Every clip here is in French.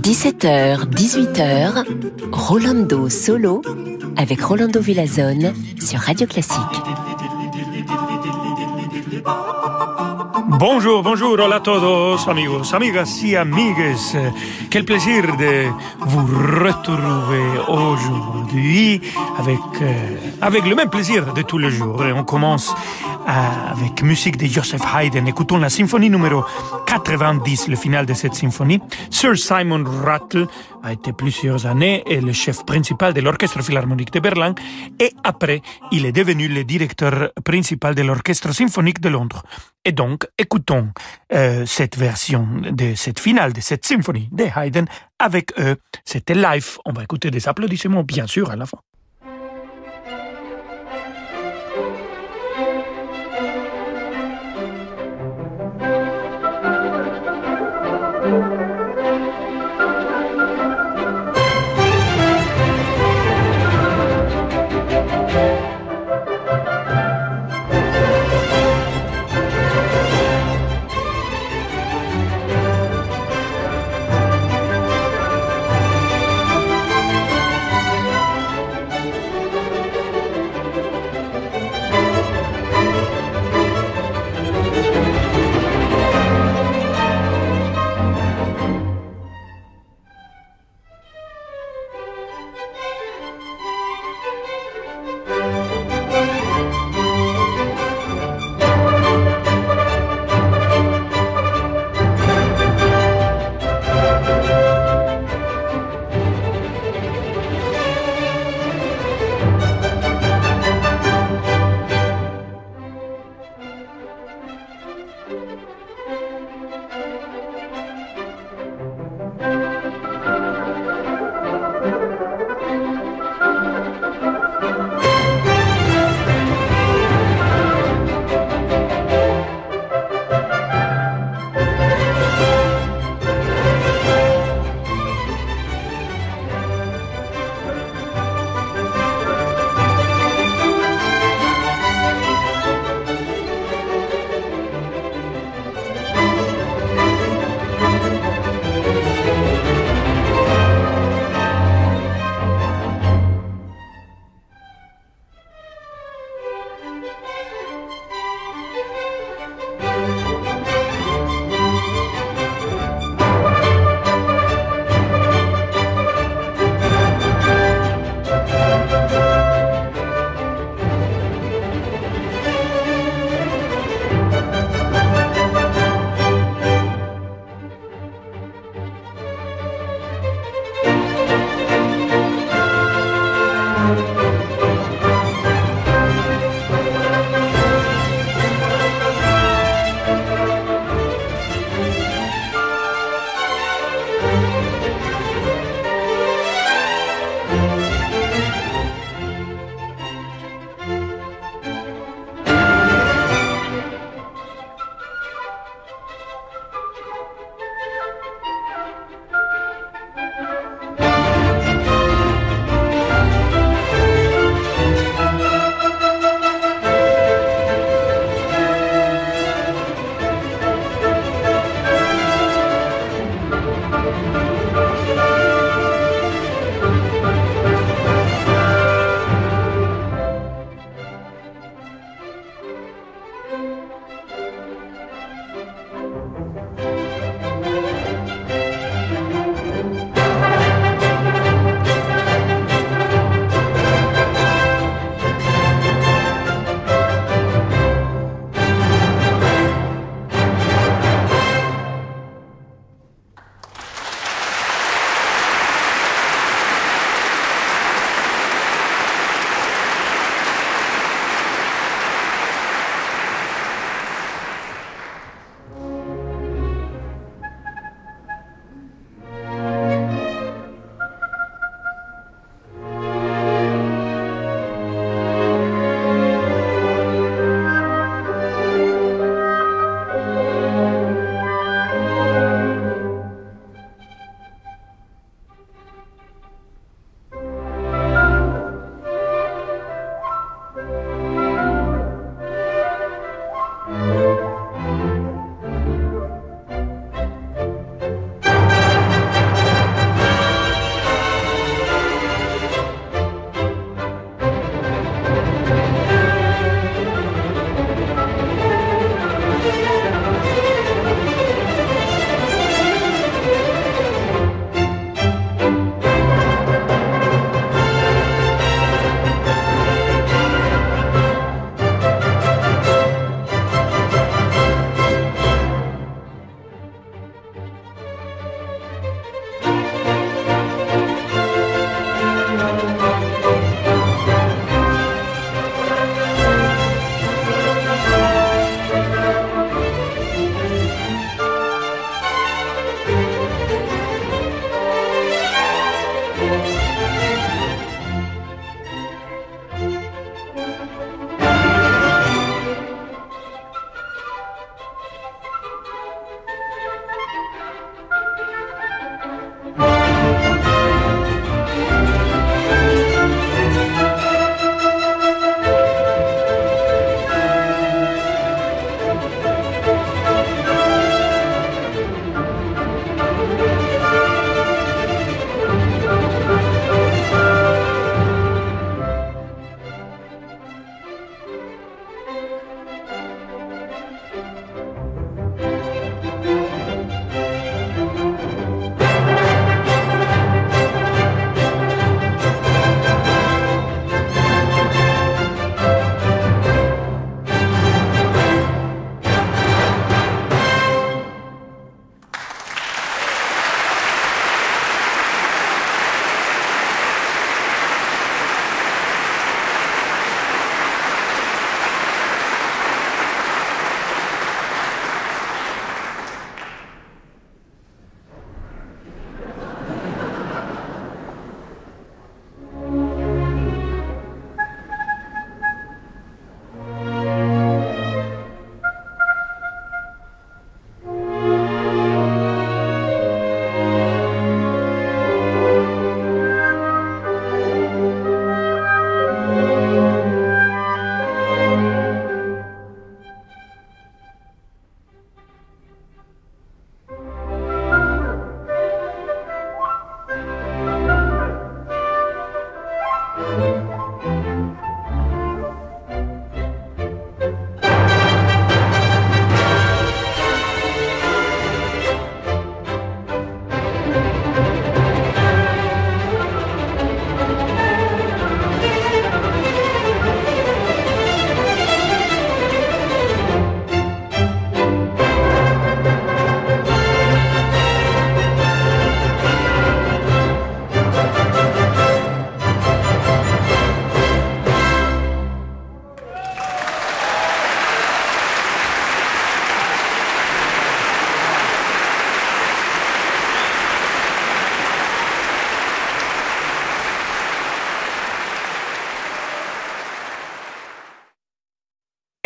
17h, 18h, Rolando Solo avec Rolando Villazone sur Radio Classique. Bonjour, bonjour, hola a todos, amigos, amigas y amigues. Quel plaisir de vous retrouver aujourd'hui avec, euh, avec le même plaisir de tous les jours. Et on commence avec musique de Joseph Haydn. Écoutons la symphonie numéro 90, le final de cette symphonie. Sir Simon Rattle a été plusieurs années le chef principal de l'Orchestre Philharmonique de Berlin et après, il est devenu le directeur principal de l'Orchestre Symphonique de Londres. Et donc, écoutons euh, cette version de cette finale de cette symphonie de Haydn avec eux. C'était live. On va écouter des applaudissements, bien sûr, à la fin.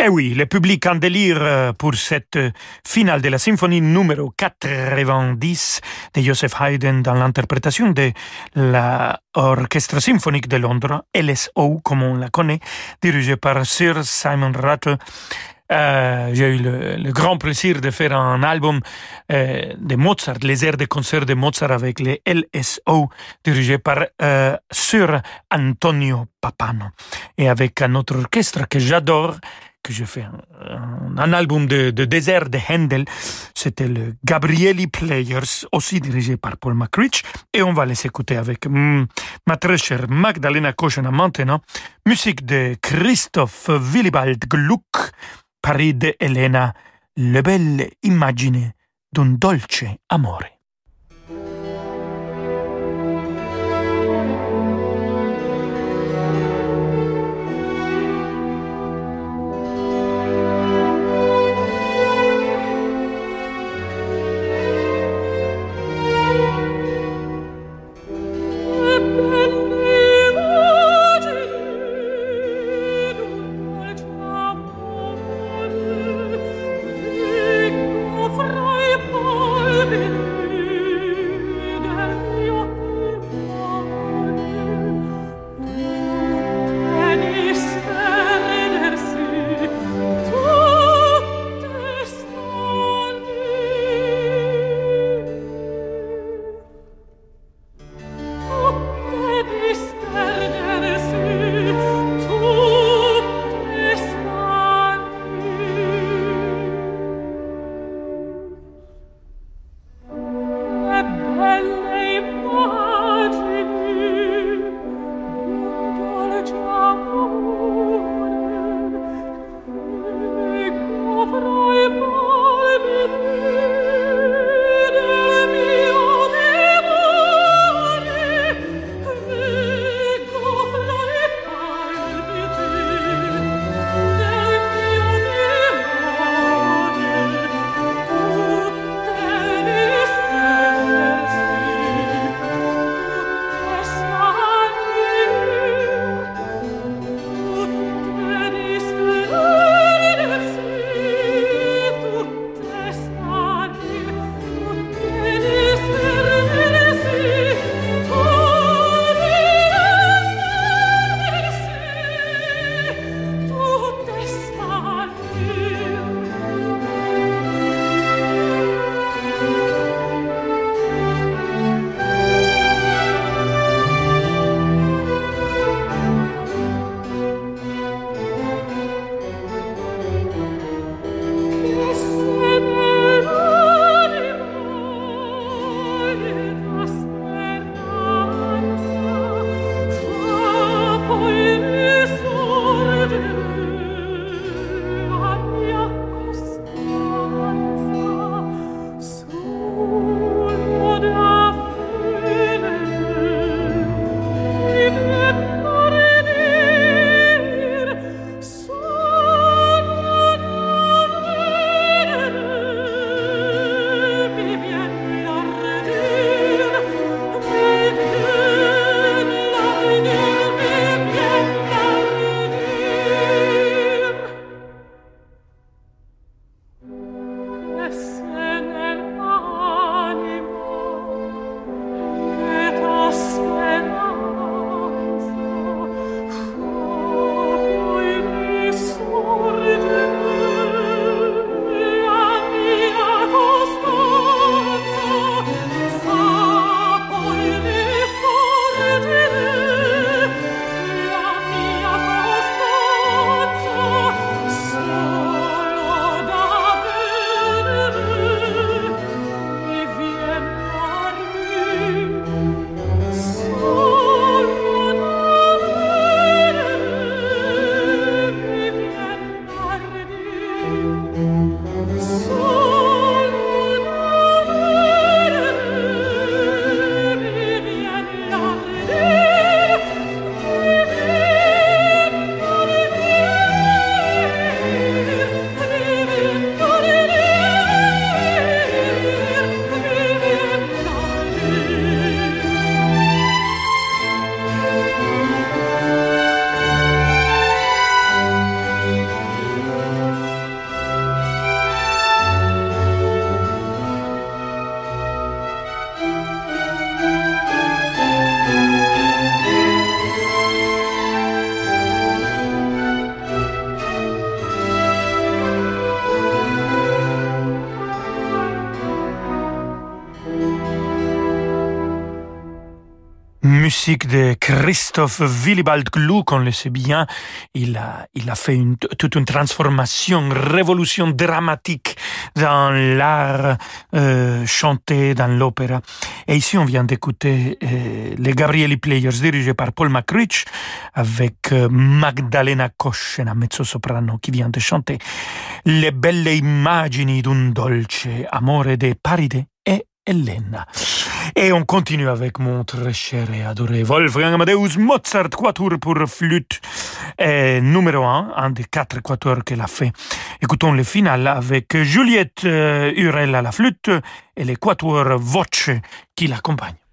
Oui, le public en délire euh, pour cette euh, finale de la symphonie numéro 90 de Joseph Haydn dans l'interprétation de l'Orchestre symphonique de Londres, LSO comme on la connaît, dirigé par Sir Simon Rattle. Euh, j'ai eu le, grand plaisir de faire un album de Mozart, les airs de concert de Mozart avec les LSO, dirigé par Sir Antonio Papano, et avec un autre orchestre que j'adore, que j'ai fait un, album de, désert de Handel, c'était le Gabrieli Players, aussi dirigé par Paul McRitch, et on va les écouter avec mm, ma très chère Magdalena Kochena maintenant, musique de Christophe Willibald Gluck, Paris de Elena, le belle immagine d'un dolce amore. De Christophe Willibald Gluck, on le sait bien. Il a, fait toute une transformation, révolution dramatique dans l'art euh, chanté, dans l'opéra. Et ici, on vient d'écouter euh, les Gabrieli Players dirigés par Paul McRitch avec euh, Magdalena una mezzo-soprano qui vient de chanter Le belle immagini d'un dolce amore de Paride Et on continue avec mon très cher et adoré Wolfgang Amadeus Mozart, quatuor pour flûte et numéro un, un des quatre quatuors qu'elle a fait. Écoutons le final avec Juliette euh, Hurel à la flûte et les quatuors Voce qui l'accompagnent.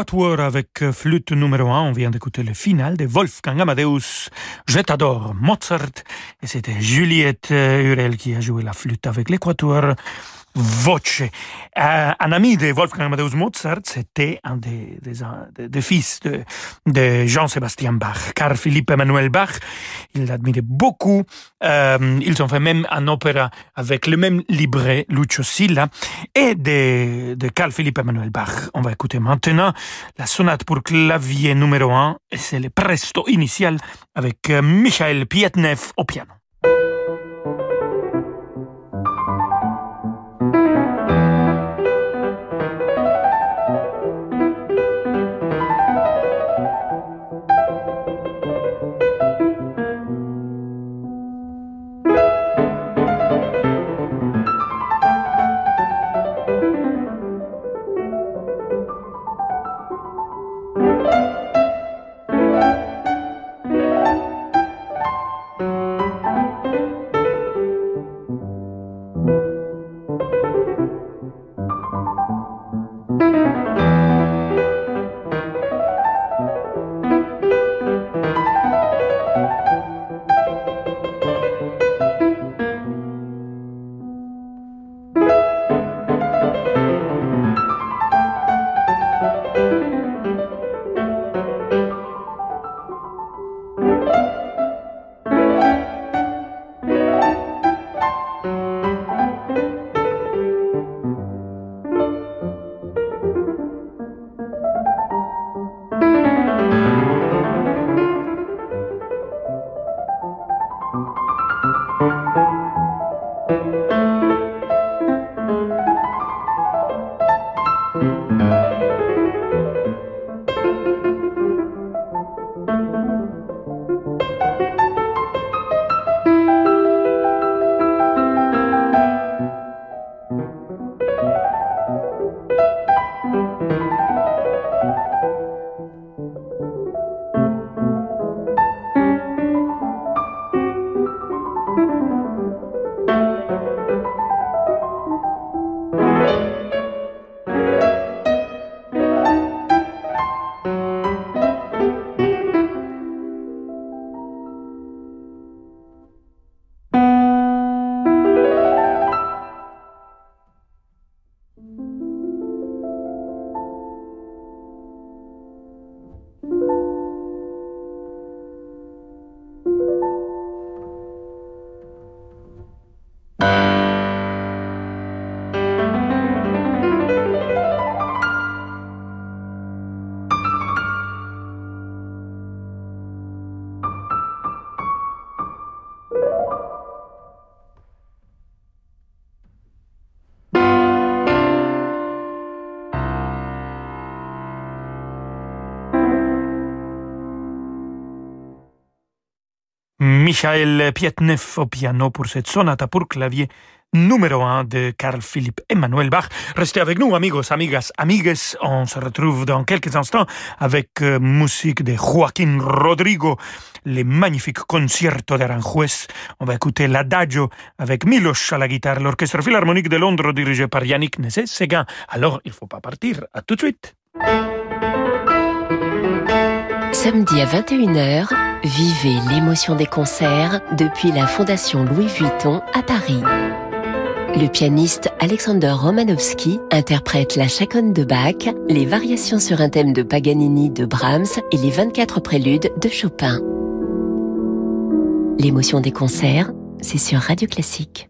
Quatuor avec euh, flûte numéro 1. On vient d'écouter le final de Wolfgang Amadeus. Je t'adore, Mozart. Et c'était Juliette euh, Hurel qui a joué la flûte avec l'équateur voce. Euh, un ami de Wolfgang Amadeus Mozart, c'était un des, fils de, Jean-Sébastien Bach, Carl Philippe Emmanuel Bach. Il l'admirait beaucoup. Euh, ils ont fait même un opéra avec le même libret, Lucio Silla, et de, Carl Philippe Emmanuel Bach. On va écouter maintenant la sonate pour clavier numéro 1, et c'est le presto initial avec euh, Michael Pietnev au piano. Michael Pietnev au piano pour cette sonate pour clavier numéro 1 de Carl Philippe Emmanuel Bach. Restez avec nous, amigos, amigas, amigues. On se retrouve dans quelques instants avec euh, musique de Joaquin Rodrigo, les magnifiques concertos d'Aranjuez. On va écouter l'Adagio avec Milos à la guitare, l'Orchestre Philharmonique de Londres dirigé par Yannick Nézet-Séguin. Alors, il faut pas partir. À tout de suite. Samedi à 21h, vivez l'émotion des concerts depuis la Fondation Louis Vuitton à Paris. Le pianiste Alexander Romanowski interprète la chaconne de Bach, les variations sur un thème de Paganini de Brahms et les 24 préludes de Chopin. L'émotion des concerts, c'est sur Radio Classique.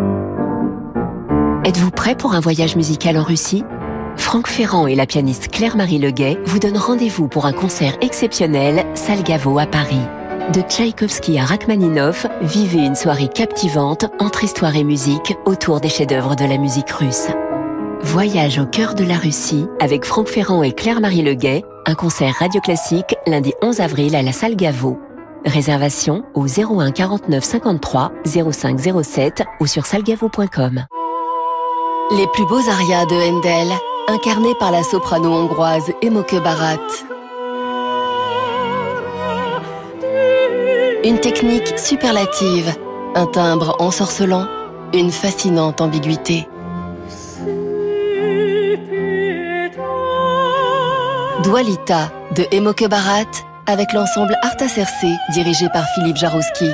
Êtes-vous prêt pour un voyage musical en Russie? Franck Ferrand et la pianiste Claire-Marie Leguet vous donnent rendez-vous pour un concert exceptionnel Salgavo à Paris. De Tchaïkovski à Rachmaninov, vivez une soirée captivante entre histoire et musique autour des chefs-d'œuvre de la musique russe. Voyage au cœur de la Russie avec Franck Ferrand et Claire-Marie Leguet. Un concert radio classique lundi 11 avril à la salle Gaveau. Réservation au 01 49 53 05 07 ou sur salgavo.com. Les plus beaux arias de Handel, incarnés par la soprano hongroise Emoke Barat. Une technique superlative, un timbre ensorcelant, une fascinante ambiguïté. Dualita de Emoke Barat avec l'ensemble Arta dirigé par Philippe Jarouski.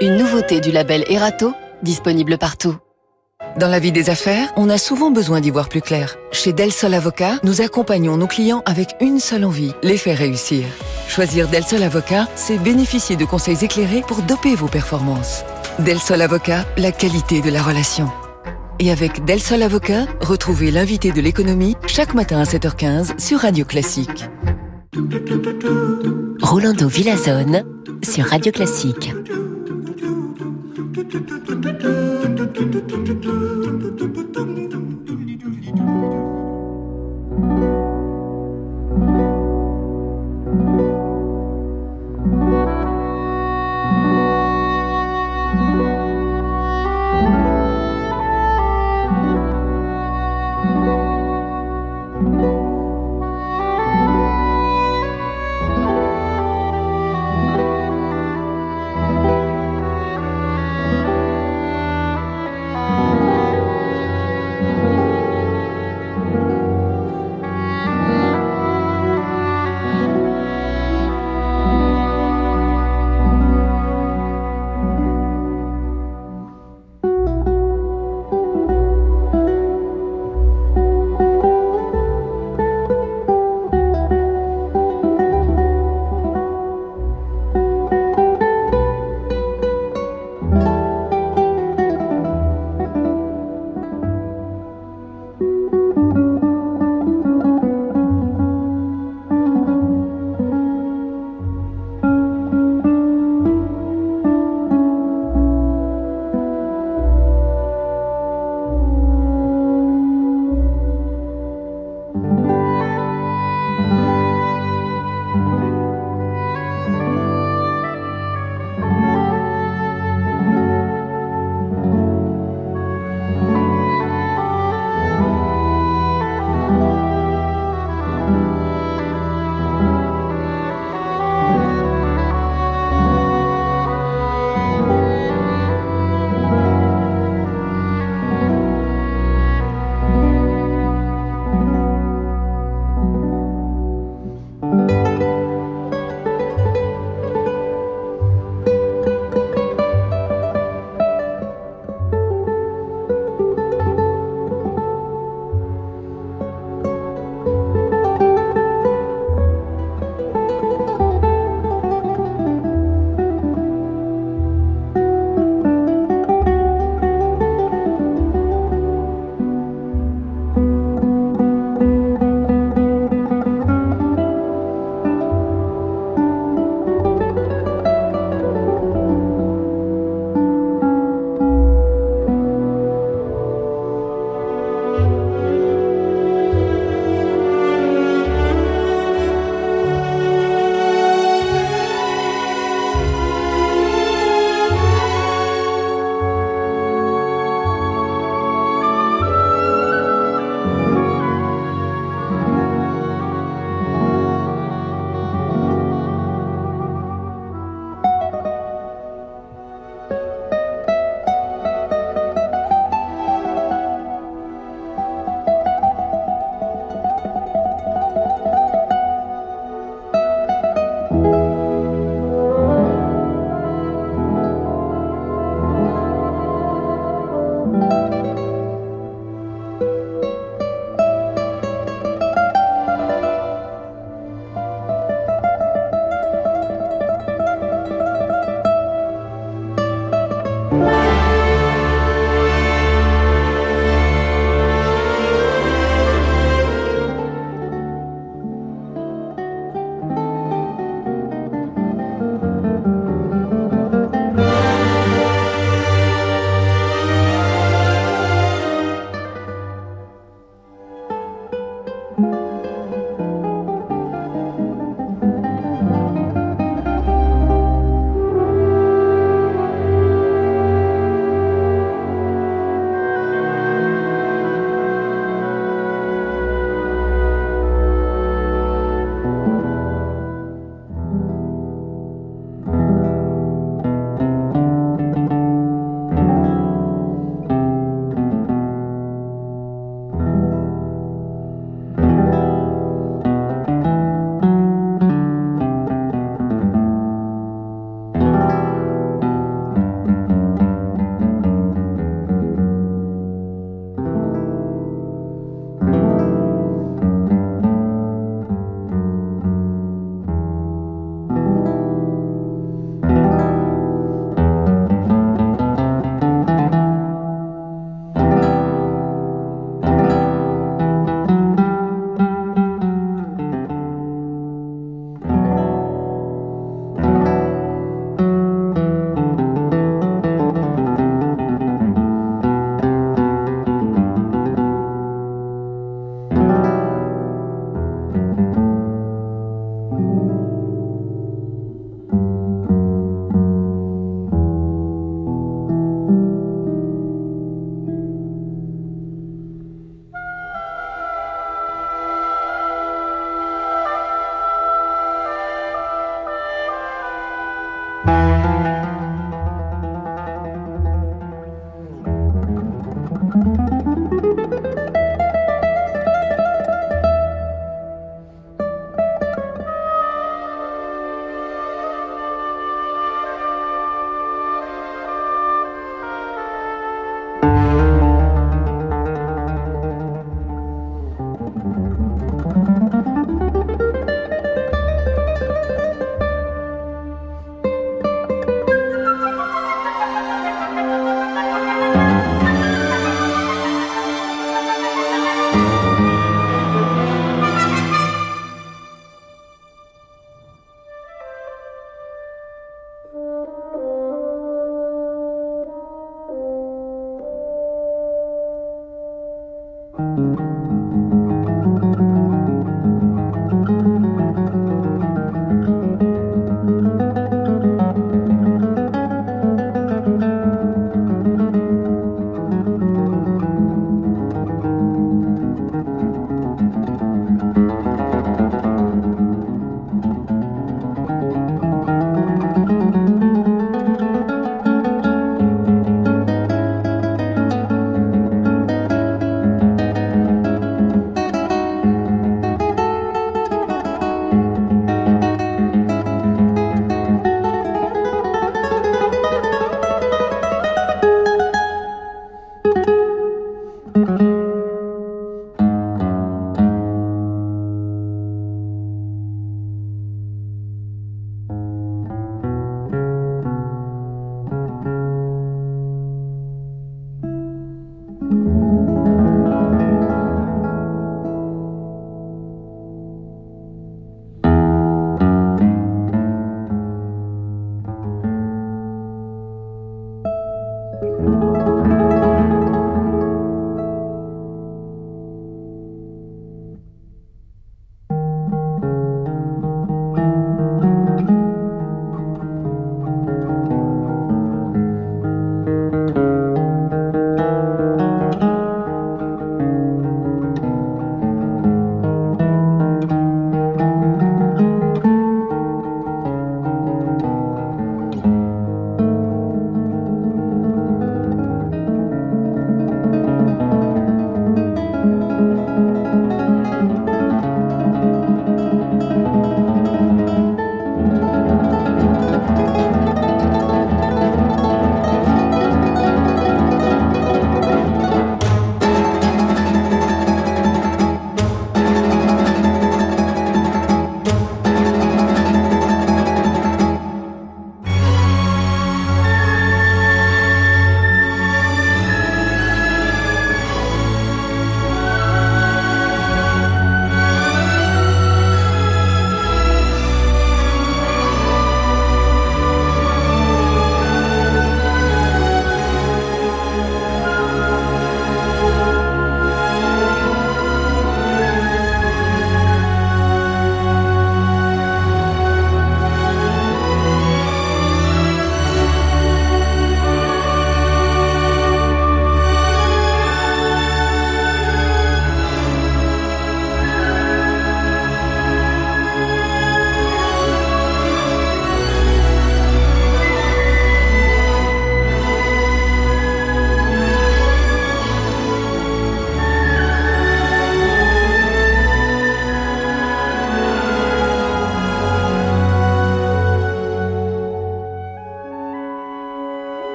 Une nouveauté du label Erato, disponible partout. Dans la vie des affaires, on a souvent besoin d'y voir plus clair. Chez Del Sol Avocat, nous accompagnons nos clients avec une seule envie, les faire réussir. Choisir Del Sol Avocat, c'est bénéficier de conseils éclairés pour doper vos performances. Del Sol Avocat, la qualité de la relation. Et avec Del Sol Avocat, retrouvez l'invité de l'économie chaque matin à 7h15 sur Radio Classique. Rolando Villazone sur Radio Classique.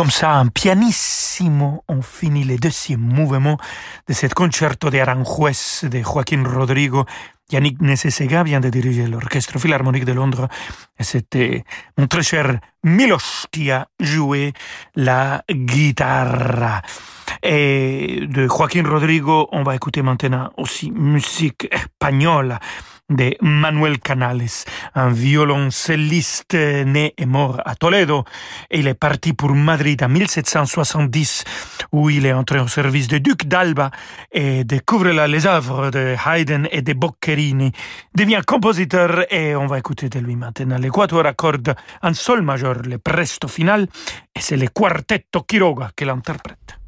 Comme ça, en pianissimo, on finit le deuxième mouvement de cet concerto de Aranjuez de Joaquín Rodrigo. Yannick Nessesega vient de diriger l'Orchestre Philharmonique de Londres c'était mon très cher Milos qui a joué la guitare. Et de Joaquín Rodrigo, on va écouter maintenant aussi musique espagnole de Manuel Canales, un violoncelliste né et mort à Toledo. Il est parti pour Madrid en 1770, où il est entré au service du duc d'Alba et découvre là les œuvres de Haydn et de Boccherini. Devient compositeur et on va écouter de lui maintenant. Quatuor accorde en sol majeur, le presto final, et c'est le quartetto Quiroga qui l'interprète.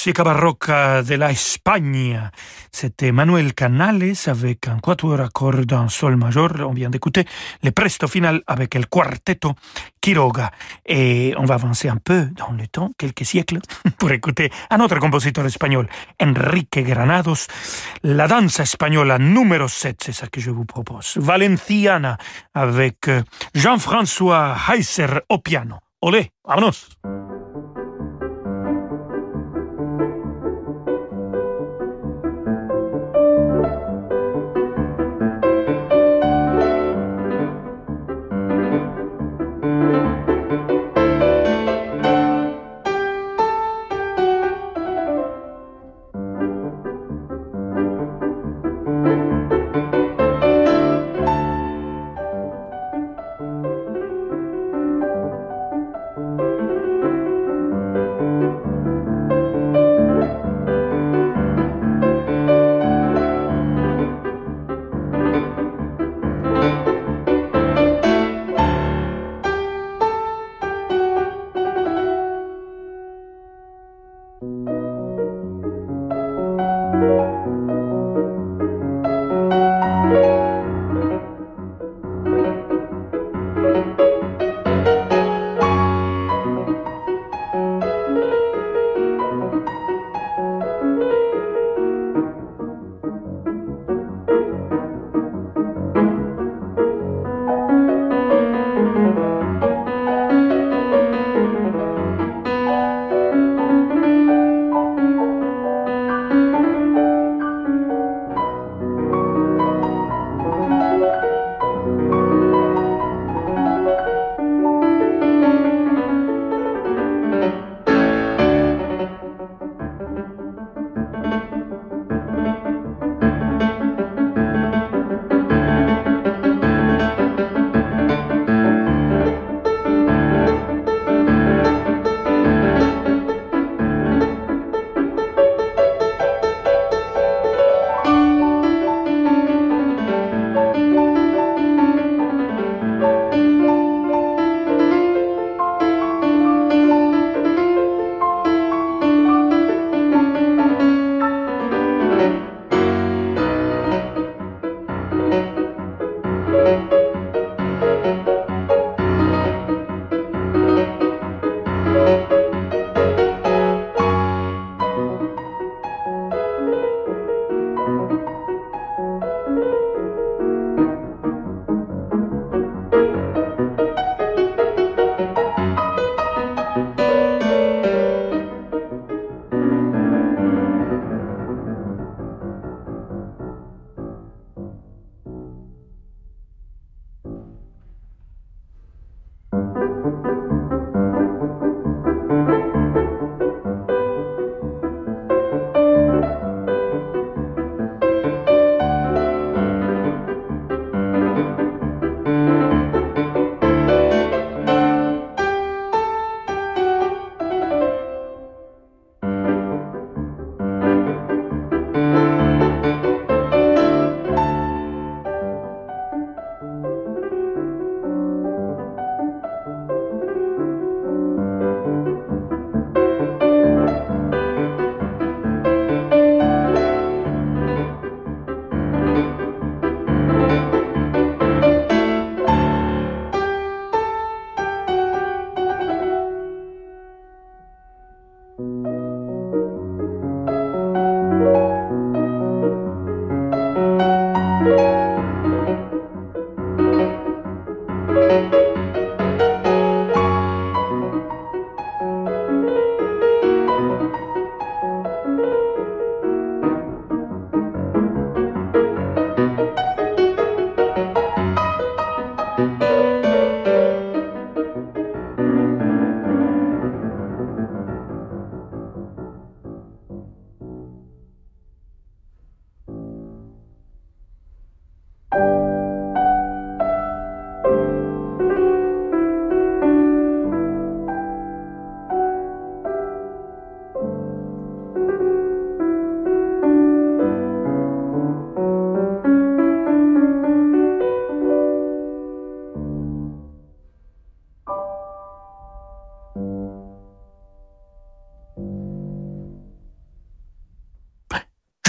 Musica barroca de la Espagne. C'était Manuel Canales avec un quatuor à en sol majeur. On vient d'écouter le presto final avec le quartetto Quiroga. Et on va avancer un peu dans le temps, quelques siècles, pour écouter un autre compositeur espagnol, Enrique Granados. La danse espagnole numéro 7, c'est ça que je vous propose. Valenciana avec Jean-François Heiser au piano. Olé, vámonos!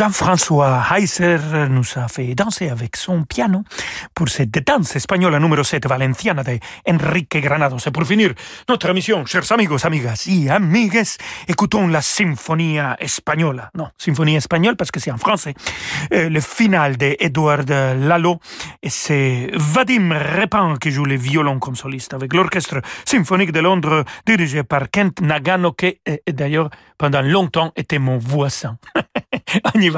Jean-François Heiser nous a fait danser avec son piano pour cette danse espagnole numéro 7 valenciana de Enrique Granados. Et pour finir notre émission, chers amigos, amigas y amigues, écoutons la Sinfonia espagnole. Non, Symphonie espagnole parce que c'est en français. Euh, le final de Edouard Lalo et c'est Vadim Repin qui joue le violon comme soliste avec l'orchestre symphonique de Londres dirigé par Kent Nagano qui d'ailleurs pendant longtemps était mon voisin. On y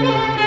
Thank.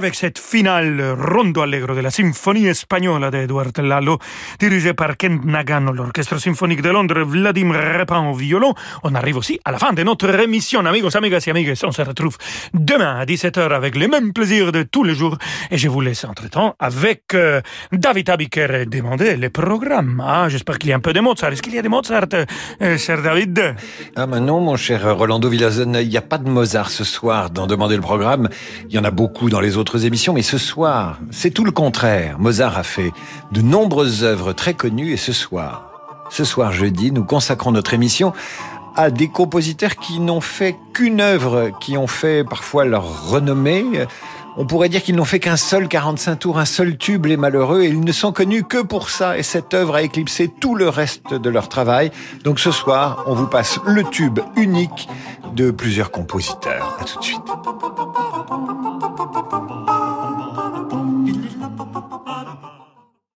Avec cette finale rondo allegro de la symphonie espagnole d'Edouard Lalo, dirigée par Kent Nagano, l'Orchestre symphonique de Londres, Vladimir Repin au violon. On arrive aussi à la fin de notre émission, amigos, amigas et amigues. On se retrouve demain à 17h avec les mêmes plaisirs de tous les jours. Et je vous laisse entre-temps avec euh, David Abiker demander les programmes. Ah, j'espère qu'il y a un peu de Mozart. Est-ce qu'il y a de Mozart, euh, cher David? Ah, non, mon cher Rolando Villazon, il n'y a pas de Mozart ce soir dans Demander le programme. Il y en a beaucoup dans les autres émissions, mais ce soir, c'est tout le contraire. Mozart a fait de nombreuses œuvres très connues et ce soir, ce soir jeudi, nous consacrons notre émission à des compositeurs qui n'ont fait qu'une œuvre, qui ont fait parfois leur renommée. On pourrait dire qu'ils n'ont fait qu'un seul 45 tours, un seul tube, les malheureux, et ils ne sont connus que pour ça. Et cette œuvre a éclipsé tout le reste de leur travail. Donc ce soir, on vous passe le tube unique de plusieurs compositeurs. À tout de suite.